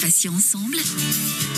Patients ensemble.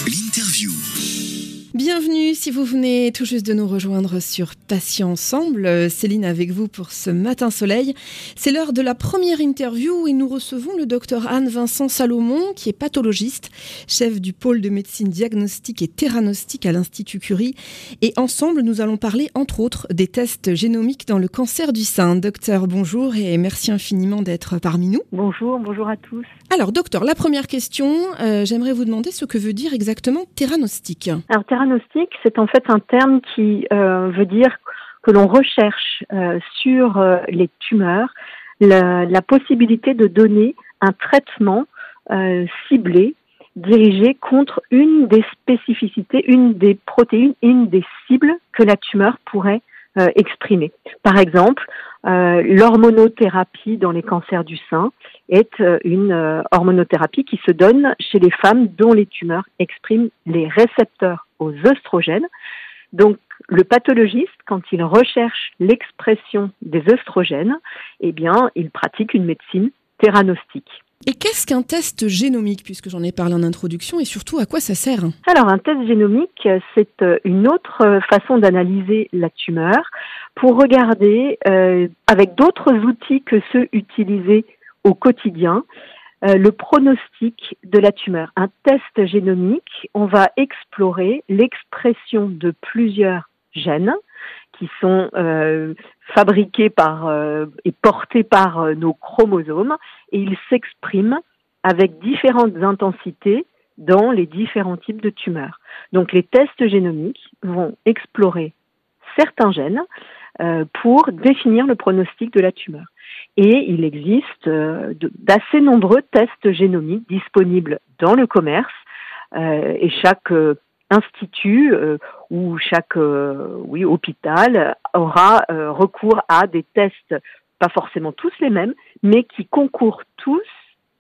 L'interview. Bienvenue si vous venez tout juste de nous rejoindre sur Patients Ensemble. Euh, Céline avec vous pour ce matin soleil. C'est l'heure de la première interview et nous recevons le docteur Anne-Vincent Salomon qui est pathologiste, chef du pôle de médecine diagnostique et théranostique à l'Institut Curie. Et ensemble, nous allons parler entre autres des tests génomiques dans le cancer du sein. Docteur, bonjour et merci infiniment d'être parmi nous. Bonjour, bonjour à tous. Alors docteur, la première question, euh, j'aimerais vous demander ce que veut dire exactement théranostique. Alors théranostique, c'est en fait un terme qui euh, veut dire que l'on recherche euh, sur euh, les tumeurs la, la, possibilité de donner un traitement ciblé, dirigé contre une des spécificités, une des protéines, une des cibles que la tumeur pourrait exprimer. Par exemple, l'hormonothérapie dans les cancers du sein est une hormonothérapie qui se donne chez les femmes dont les tumeurs expriment les récepteurs aux œstrogènes. Donc, le pathologiste, quand il recherche l'expression des œstrogènes, eh bien, il pratique une médecine théranostique. Et qu'est-ce qu'un test génomique, puisque j'en ai parlé en introduction, et surtout à quoi ça sert Alors, un test génomique, c'est une autre façon d'analyser la tumeur pour regarder, euh, avec d'autres outils que ceux utilisés au quotidien, euh, le pronostic de la tumeur. Un test génomique, on va explorer l'expression de plusieurs gènes qui sont euh, fabriqués par euh, et portés par euh, nos chromosomes et ils s'expriment avec différentes intensités dans les différents types de tumeurs. Donc les tests génomiques vont explorer certains gènes pour définir le pronostic de la tumeur. Et il existe d'assez nombreux tests génomiques disponibles dans le commerce et chaque institut ou chaque oui, hôpital aura recours à des tests, pas forcément tous les mêmes, mais qui concourent tous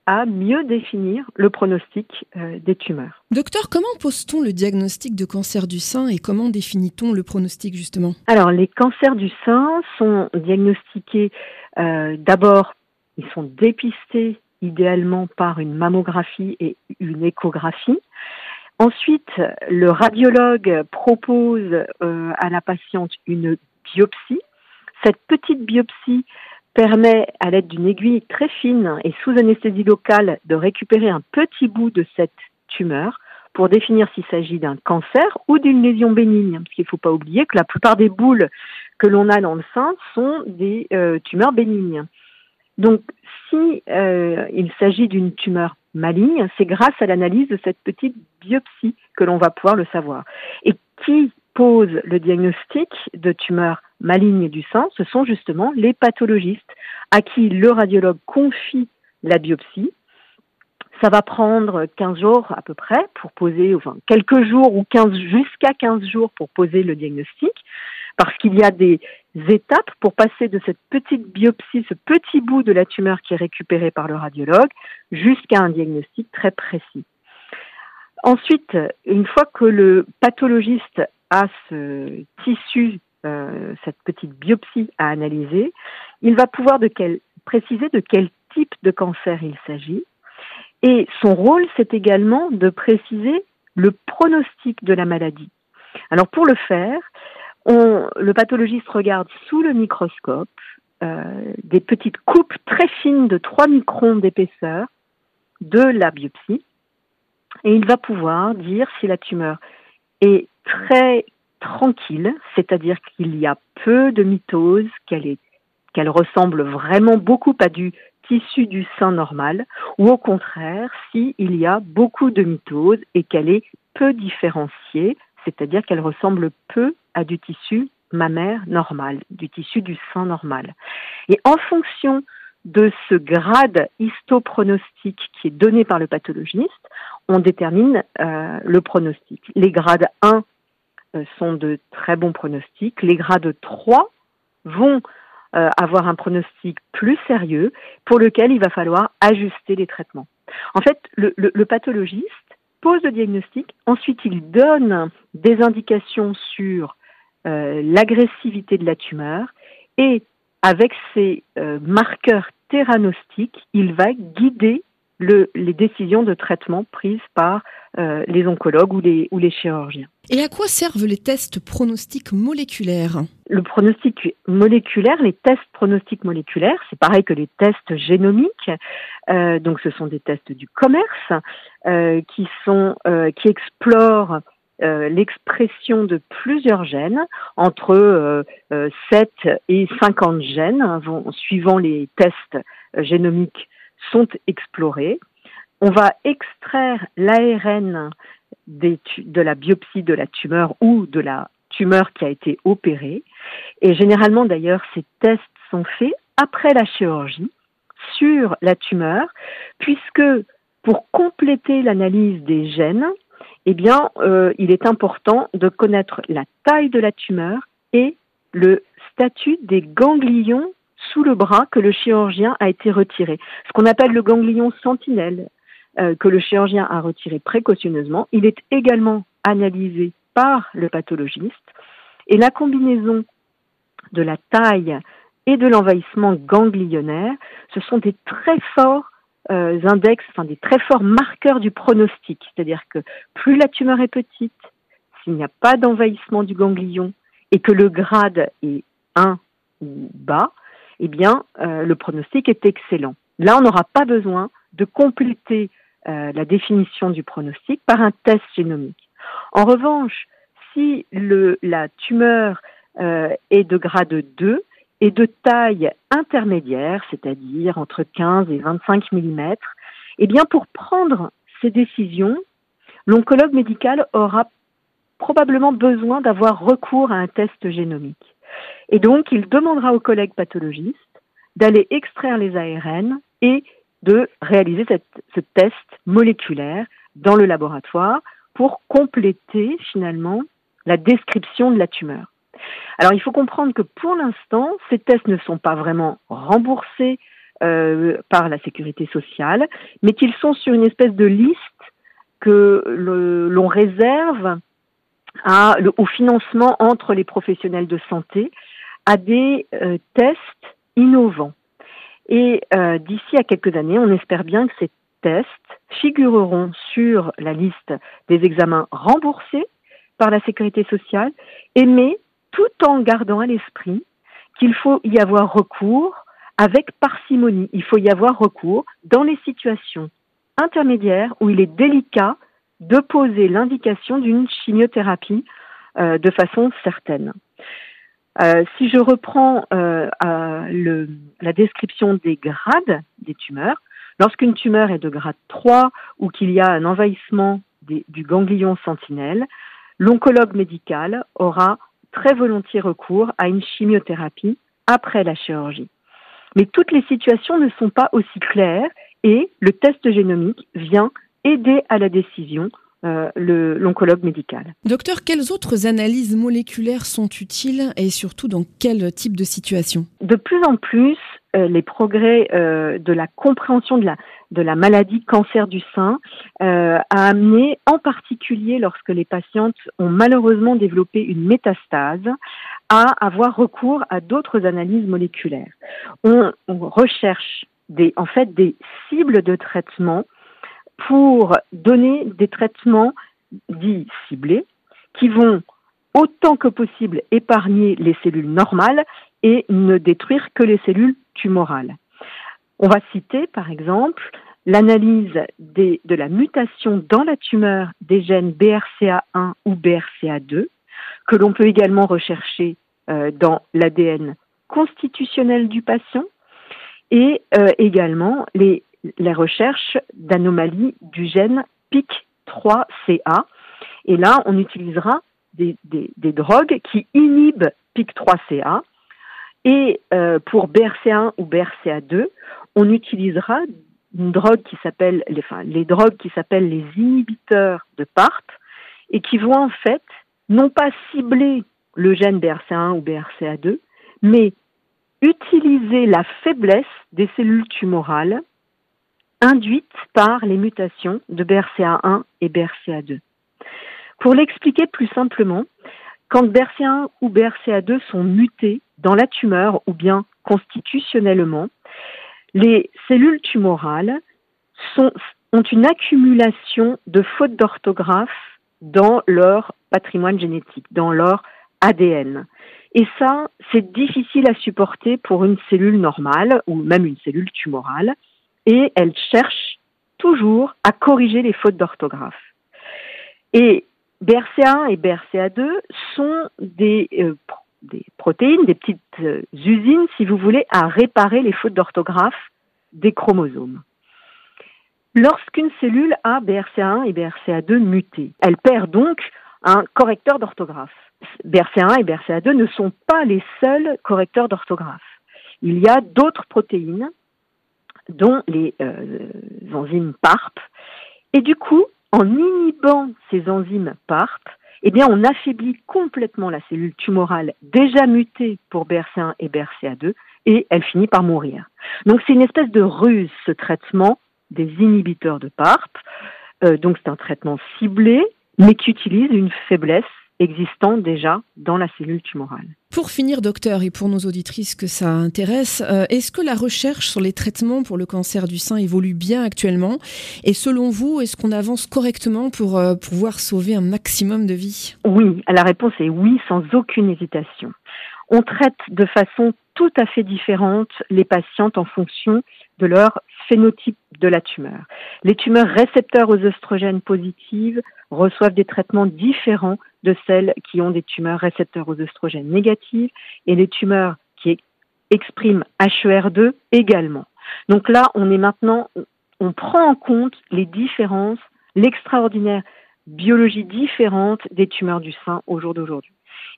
à mieux définir le pronostic euh, des tumeurs. Docteur, comment pose-t-on le diagnostic de cancer du sein et comment définit-on le pronostic justement? Alors, les cancers du sein sont diagnostiqués euh, d'abord, ils sont dépistés idéalement par une mammographie et une échographie. Ensuite, le radiologue propose euh, à la patiente une biopsie. Cette petite biopsie permet, à l'aide d'une aiguille très fine et sous anesthésie locale, de récupérer un petit bout de cette tumeur pour définir s'il s'agit d'un cancer ou d'une lésion bénigne. Parce qu'il ne faut pas oublier que la plupart des boules que l'on a dans le sein sont des euh, tumeurs bénignes. Donc, si euh, il s'agit d'une tumeur maligne, c'est grâce à l'analyse de cette petite biopsie que l'on va pouvoir le savoir. Et qui pose le diagnostic de tumeur maligne du sein, ce sont justement les pathologistes à qui le radiologue confie la biopsie. Ça va prendre 15 jours à peu près pour poser, enfin quelques jours ou 15 jusqu'à 15 jours pour poser le diagnostic, parce qu'il y a des étapes pour passer de cette petite biopsie, ce petit bout de la tumeur qui est récupéré par le radiologue, jusqu'à un diagnostic très précis. Ensuite, une fois que le pathologiste a ce tissu euh, cette petite biopsie à analyser, il va pouvoir préciser de quel type de cancer il s'agit. Et son rôle, c'est également de préciser le pronostic de la maladie. Alors pour le faire, le pathologiste regarde sous le microscope euh, des petites coupes très fines de 3 microns d'épaisseur de la biopsie. Et il va pouvoir dire si la tumeur est très tranquille, c'est-à-dire qu'il y a peu de mitose, qu'elle est ressemble vraiment beaucoup à du tissu du sein normal, ou au contraire, s'il y a beaucoup de mitose et qu'elle est peu différenciée, c'est-à-dire qu'elle ressemble peu à du tissu mammaire normal, du tissu du sein normal. Et en fonction de ce grade histopronostique qui est donné par le pathologiste, on détermine euh, le pronostic. Les grades 1 euh, sont de très bons pronostics. Les grades 3 vont euh, avoir un pronostic plus sérieux pour lequel il va falloir ajuster les traitements. En fait, le, pathologiste pose le diagnostic, ensuite il donne des indications sur l'agressivité de la tumeur et avec ces euh, marqueurs théranostiques, il va guider les décisions de traitement prises par euh, les oncologues ou les, ou les chirurgiens. Et à quoi servent les tests pronostiques moléculaires? Le pronostic moléculaire, les tests pronostiques moléculaires, c'est pareil que les tests génomiques. Euh, donc, ce sont des tests du commerce euh, qui sont qui explorent l'expression de plusieurs gènes, entre 7 et 50 gènes, vont, suivant les tests génomiques sont explorés. On va extraire l'ARN de la biopsie de la tumeur ou de la tumeur qui a été opérée. Et généralement, d'ailleurs, ces tests sont faits après la chirurgie sur la tumeur, puisque pour compléter l'analyse des gènes, eh bien, euh, il est important de connaître la taille de la tumeur et le statut des ganglions sous le bras que le chirurgien a été retiré. Ce qu'on appelle le ganglion sentinelle, euh, que le chirurgien a retiré précautionneusement, il est également analysé par le pathologiste. Et la combinaison de la taille et de l'envahissement ganglionnaire, ce sont des très forts euh, index, enfin des très forts marqueurs du pronostic. C'est-à-dire que plus la tumeur est petite, s'il n'y a pas d'envahissement du ganglion et que le grade est 1 ou bas, eh bien, euh, le pronostic est excellent. Là, on n'aura pas besoin de compléter euh, la définition du pronostic par un test génomique. En revanche, si le, la tumeur est de grade 2 et de taille intermédiaire, c'est-à-dire entre 15 et 25 mm, eh bien, pour prendre ces décisions, l'oncologue médical aura probablement besoin d'avoir recours à un test génomique. Et donc, il demandera aux collègues pathologistes d'aller extraire les ARN et de réaliser ce test moléculaire dans le laboratoire pour compléter finalement la description de la tumeur. Alors il faut comprendre que pour l'instant, ces tests ne sont pas vraiment remboursés euh, par la sécurité sociale, mais qu'ils sont sur une espèce de liste que l'on réserve au financement entre les professionnels de santé à des euh, tests innovants. Et euh, d'ici à quelques années, on espère bien que ces tests figureront sur la liste des examens remboursés par la sécurité sociale, et tout en gardant à l'esprit qu'il faut y avoir recours avec parcimonie. Il faut y avoir recours dans les situations intermédiaires où il est délicat de poser l'indication d'une chimiothérapie euh, de façon certaine. Euh, si je reprends euh, la description des grades des tumeurs, lorsqu'une tumeur est de grade 3 ou qu'il y a un envahissement du ganglion sentinelle, l'oncologue médical aura très volontiers recours à une chimiothérapie après la chirurgie. Mais toutes les situations ne sont pas aussi claires et le test génomique vient aider à la décision euh, l'oncologue médical. Docteur, quelles autres analyses moléculaires sont utiles et surtout dans quel type de situation? De plus en plus, les progrès euh, de la compréhension de la, maladie cancer du sein a amené, en particulier lorsque les patientes ont malheureusement développé une métastase, à avoir recours à d'autres analyses moléculaires. On, recherche en fait des cibles de traitement pour donner des traitements dits ciblés qui vont autant que possible épargner les cellules normales et ne détruire que les cellules On va citer par exemple l'analyse de la mutation dans la tumeur des gènes BRCA1 ou BRCA2, que l'on peut également rechercher euh, dans l'ADN constitutionnel du patient, et euh, également les les recherches d'anomalies du gène PIC3CA. Et là, on utilisera des, drogues qui inhibent PIC3CA. Et euh, pour BRCA1 ou BRCA2, on utilisera une drogue qui s'appelle, les, enfin, les drogues qui s'appellent les inhibiteurs de PARP et qui vont en fait non pas cibler le gène BRCA1 ou BRCA2, mais utiliser la faiblesse des cellules tumorales induites par les mutations de BRCA1 et BRCA2. Pour l'expliquer plus simplement, quand BRCA1 ou BRCA2 sont mutés dans la tumeur ou bien constitutionnellement, les cellules tumorales ont une accumulation de fautes d'orthographe dans leur patrimoine génétique, dans leur ADN. Et ça, c'est difficile à supporter pour une cellule normale ou même une cellule tumorale. Et elle cherche toujours à corriger les fautes d'orthographe. Et BRCA1 et BRCA2 sont des, euh, des protéines, des petites euh, usines, si vous voulez, à réparer les fautes d'orthographe des chromosomes. Lorsqu'une cellule a BRCA1 et BRCA2 mutés, elle perd donc un correcteur d'orthographe. BRCA1 et BRCA2 ne sont pas les seuls correcteurs d'orthographe. Il y a d'autres protéines, dont les euh, enzymes PARP. Et du coup, en inhibant ces enzymes PARP, eh bien, on affaiblit complètement la cellule tumorale déjà mutée pour BRCA1 et BRCA2 et elle finit par mourir. Donc, c'est une espèce de ruse, ce traitement des inhibiteurs de PARP. Euh, donc, c'est un traitement ciblé, mais qui utilise une faiblesse existant déjà dans la cellule tumorale. Pour finir, docteur, et pour nos auditrices que ça intéresse, euh, est-ce que la recherche sur les traitements pour le cancer du sein évolue bien actuellement? Et selon vous, est-ce qu'on avance correctement pour euh, pouvoir sauver un maximum de vies? Oui, la réponse est oui, sans aucune hésitation. On traite de façon tout à fait différente les patientes en fonction de leur phénotype de la tumeur. Les tumeurs récepteurs aux oestrogènes positives reçoivent des traitements différents de celles qui ont des tumeurs récepteurs aux oestrogènes négatives et les tumeurs qui expriment HER2 également. Donc là, on est maintenant, on prend en compte les différences, l'extraordinaire biologie différente des tumeurs du sein au jour d'aujourd'hui.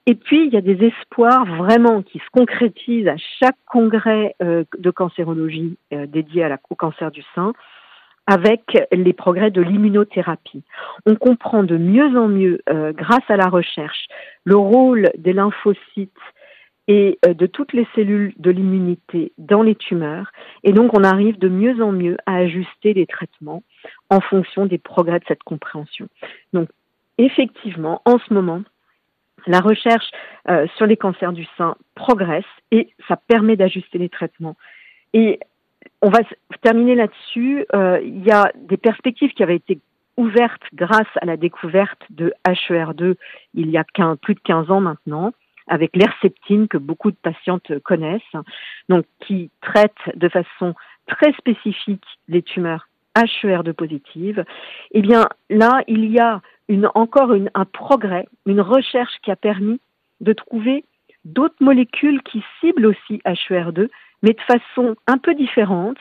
Et puis, il y a des espoirs vraiment qui se concrétisent à chaque congrès euh, de cancérologie euh, dédié au cancer du sein avec les progrès de l'immunothérapie. On comprend de mieux en mieux, euh, grâce à la recherche, le rôle des lymphocytes et de toutes les cellules de l'immunité dans les tumeurs. Et donc, on arrive de mieux en mieux à ajuster les traitements en fonction des progrès de cette compréhension. Donc, effectivement, en ce moment, la recherche euh, sur les cancers du sein progresse et ça permet d'ajuster les traitements. Et on va terminer là-dessus. Euh, il y a des perspectives qui avaient été ouvertes grâce à la découverte de HER2 il y a plus de 15 ans maintenant, avec l'herceptine que beaucoup de patientes connaissent, donc qui traite de façon très spécifique les tumeurs HER2 positives. Eh bien là, il y a encore un progrès, une recherche qui a permis de trouver d'autres molécules qui ciblent aussi HER2, mais de façon un peu différente,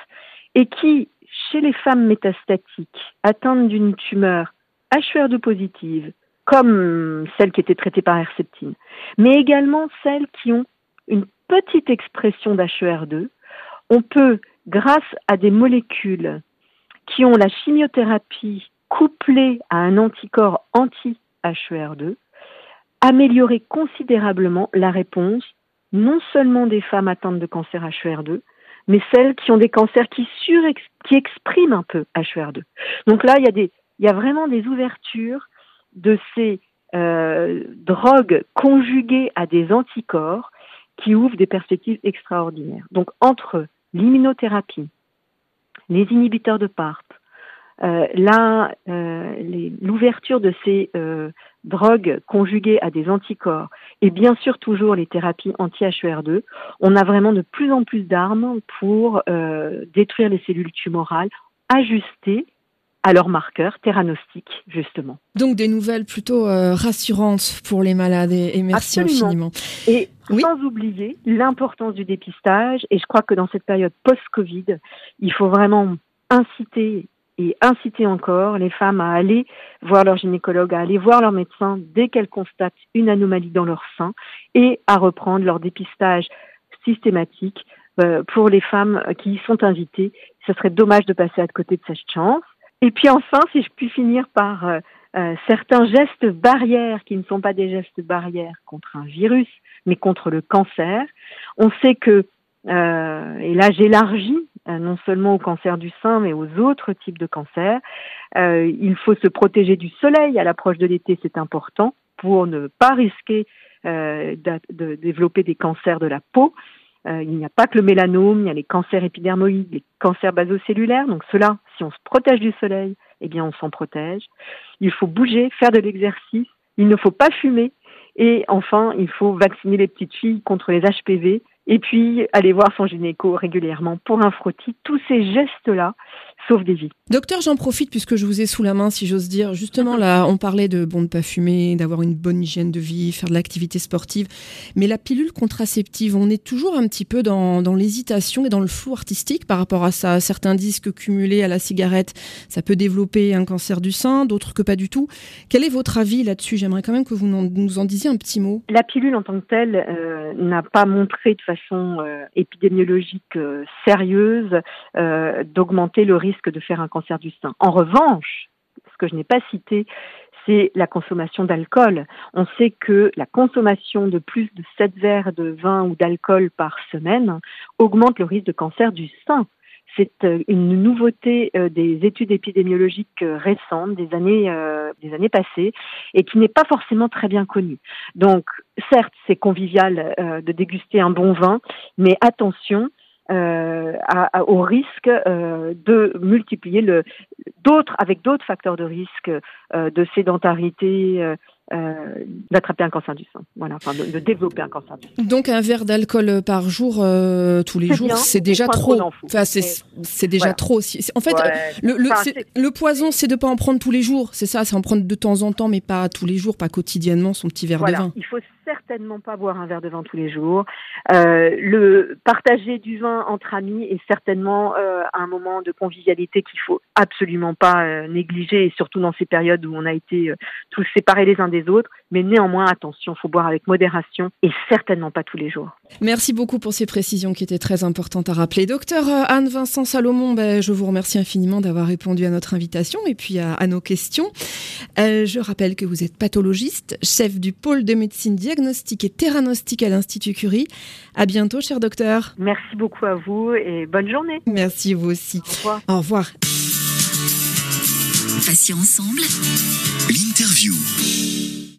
et qui, chez les femmes métastatiques atteintes d'une tumeur HER2 positive, comme celles qui étaient traitées par Herceptine, mais également celles qui ont une petite expression d'HER2, on peut, grâce à des molécules qui ont la chimiothérapie couplé à un anticorps anti-HER2, améliorer considérablement la réponse non seulement des femmes atteintes de cancer HER2, mais celles qui ont des cancers qui, qui expriment un peu HER2. Donc là, il y, a des, il y a vraiment des ouvertures de ces euh, drogues conjuguées à des anticorps qui ouvrent des perspectives extraordinaires. Donc entre l'immunothérapie, les inhibiteurs de PARP, euh, là, euh, l'ouverture de ces euh, drogues conjuguées à des anticorps et bien sûr toujours les thérapies anti-HER2, on a vraiment de plus en plus d'armes pour détruire les cellules tumorales ajustées à leurs marqueurs théranostiques, justement. Donc des nouvelles plutôt rassurantes pour les malades et, merci infiniment. Et sans oublier l'importance du dépistage, et je crois que dans cette période post-Covid, il faut vraiment inciter et inciter encore les femmes à aller voir leur gynécologue, à aller voir leur médecin dès qu'elles constatent une anomalie dans leur sein et à reprendre leur dépistage systématique euh, pour les femmes qui y sont invitées. Ce serait dommage de passer à côté de cette chance. Et puis enfin, si je puis finir par euh, euh, certains gestes barrières qui ne sont pas des gestes barrières contre un virus, mais contre le cancer. On sait que, et là j'élargis non seulement au cancer du sein, mais aux autres types de cancers. Euh, il faut se protéger du soleil à l'approche de l'été, c'est important pour ne pas risquer euh, de, développer des cancers de la peau. Euh, il n'y a pas que le mélanome, il y a les cancers épidermoïdes, les cancers basocellulaires. Donc cela, si on se protège du soleil, eh bien on s'en protège. Il faut bouger, faire de l'exercice. Il ne faut pas fumer. Et enfin, il faut vacciner les petites filles contre les HPV et puis aller voir son gynéco régulièrement pour un frottis. Tous ces gestes-là sauvent des vies. Docteur, j'en profite puisque je vous ai sous la main, si j'ose dire. Justement, là, on parlait de bon, ne pas fumer, d'avoir une bonne hygiène de vie, faire de l'activité sportive. Mais la pilule contraceptive, on est toujours un petit peu dans, dans l'hésitation et dans le flou artistique par rapport à ça. Certains disent que cumulé à la cigarette, ça peut développer un cancer du sein, d'autres que pas du tout. Quel est votre avis là-dessus? J'aimerais quand même que vous nous en disiez un petit mot. La pilule en tant que telle euh, n'a pas montré de façon euh, épidémiologique euh, sérieuse euh, d'augmenter le risque de faire un cancer du sein. En revanche, ce que je n'ai pas cité, c'est la consommation d'alcool. On sait que la consommation de plus de 7 verres de vin ou d'alcool par semaine augmente le risque de cancer du sein. C'est une nouveauté des études épidémiologiques récentes des années des années passées et qui n'est pas forcément très bien connue. Donc certes, c'est convivial euh, de déguster un bon vin, mais attention euh, au risque euh, de multiplier le d'autres avec d'autres facteurs de risque de sédentarité, euh, d'attraper un cancer du sein. Voilà, enfin de, développer un cancer du sein. Donc un verre d'alcool par jour euh, tous les jours, c'est déjà trop. Enfin, c'est déjà trop. En fait, le, le, poison, c'est de pas en prendre tous les jours. C'est ça, c'est en prendre de temps en temps, mais pas tous les jours, pas quotidiennement son petit verre de vin. Il faut certainement pas boire un verre de vin tous les jours. Euh, le partager du vin entre amis est certainement euh, un moment de convivialité qu'il faut absolument pas euh, négliger, et surtout dans ces périodes où on a été tous séparés les uns des autres. Mais néanmoins, attention, faut boire avec modération et certainement pas tous les jours. Merci beaucoup pour ces précisions qui étaient très importantes à rappeler. Docteur Anne-Vincent Salomon, ben, je vous remercie infiniment d'avoir répondu à notre invitation et puis à, à nos questions. je rappelle que vous êtes pathologiste, chef du pôle de médecine diagnostique et theranostique à l'Institut Curie. À bientôt, cher docteur. Merci beaucoup à vous et bonne journée. Merci vous aussi. Au revoir. Au revoir. ensemble. L'interview.